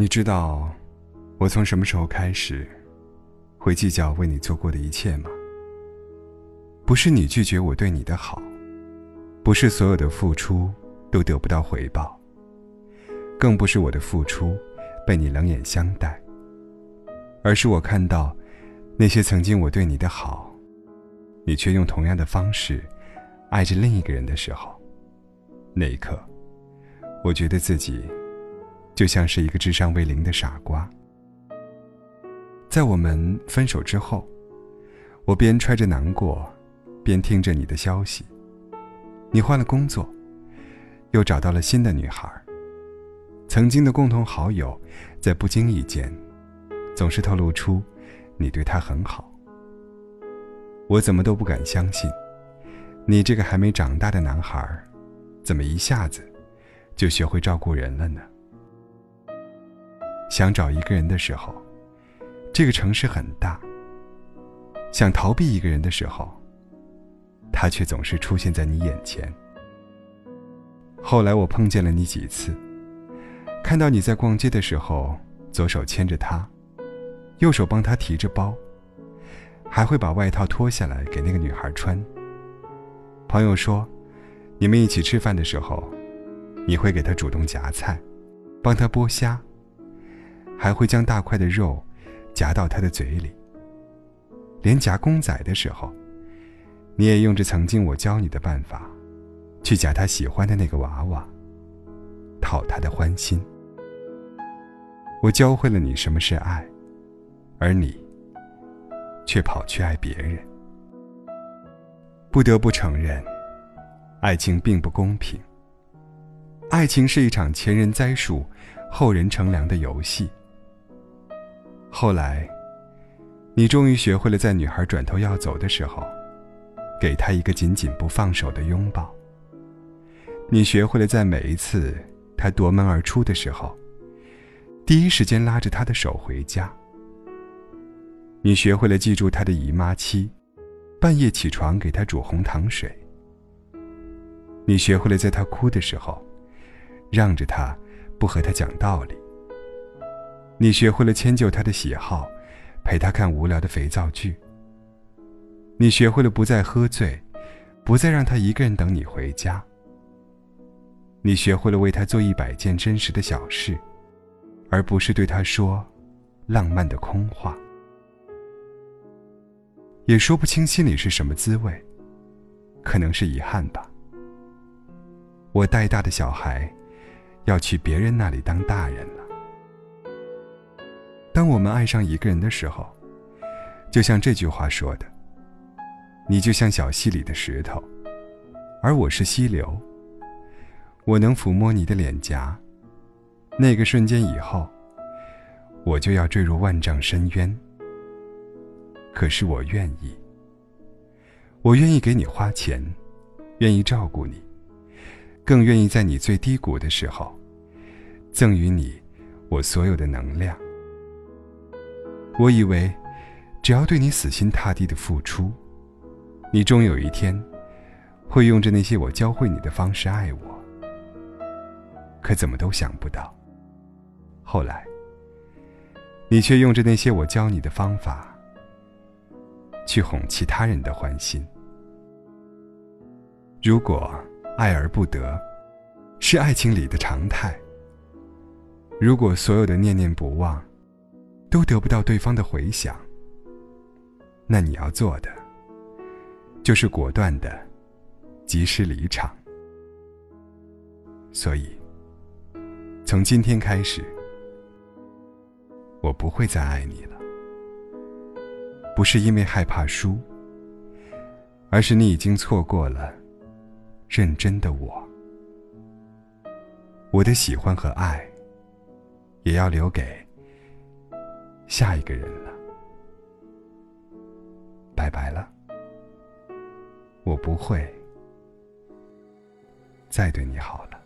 你知道，我从什么时候开始，会计较为你做过的一切吗？不是你拒绝我对你的好，不是所有的付出都得不到回报，更不是我的付出被你冷眼相待，而是我看到那些曾经我对你的好，你却用同样的方式爱着另一个人的时候，那一刻，我觉得自己就像是一个智商为零的傻瓜。在我们分手之后，我边揣着难过。边听着你的消息，你换了工作，又找到了新的女孩。曾经的共同好友，在不经意间，总是透露出你对他很好。我怎么都不敢相信，你这个还没长大的男孩，怎么一下子就学会照顾人了呢？想找一个人的时候，这个城市很大；想逃避一个人的时候，他却总是出现在你眼前。后来我碰见了你几次，看到你在逛街的时候，左手牵着他，右手帮他提着包，还会把外套脱下来给那个女孩穿。朋友说，你们一起吃饭的时候，你会给他主动夹菜，帮他剥虾，还会将大块的肉夹到他的嘴里。连夹公仔的时候。你也用着曾经我教你的办法，去夹他喜欢的那个娃娃，讨他的欢心。我教会了你什么是爱，而你却跑去爱别人。不得不承认，爱情并不公平。爱情是一场前人栽树，后人乘凉的游戏。后来，你终于学会了，在女孩转头要走的时候。给她一个紧紧不放手的拥抱。你学会了在每一次他夺门而出的时候，第一时间拉着他的手回家。你学会了记住他的姨妈期，半夜起床给他煮红糖水。你学会了在他哭的时候，让着他，不和他讲道理。你学会了迁就他的喜好，陪他看无聊的肥皂剧。你学会了不再喝醉，不再让他一个人等你回家。你学会了为他做一百件真实的小事，而不是对他说浪漫的空话。也说不清心里是什么滋味，可能是遗憾吧。我带大的小孩，要去别人那里当大人了。当我们爱上一个人的时候，就像这句话说的。你就像小溪里的石头，而我是溪流。我能抚摸你的脸颊，那个瞬间以后，我就要坠入万丈深渊。可是我愿意，我愿意给你花钱，愿意照顾你，更愿意在你最低谷的时候，赠予你我所有的能量。我以为，只要对你死心塌地的付出。你终有一天，会用着那些我教会你的方式爱我。可怎么都想不到，后来，你却用着那些我教你的方法，去哄其他人的欢心。如果爱而不得，是爱情里的常态；如果所有的念念不忘，都得不到对方的回响，那你要做的。就是果断的，及时离场。所以，从今天开始，我不会再爱你了。不是因为害怕输，而是你已经错过了认真的我。我的喜欢和爱，也要留给下一个人了。拜拜了。我不会再对你好了。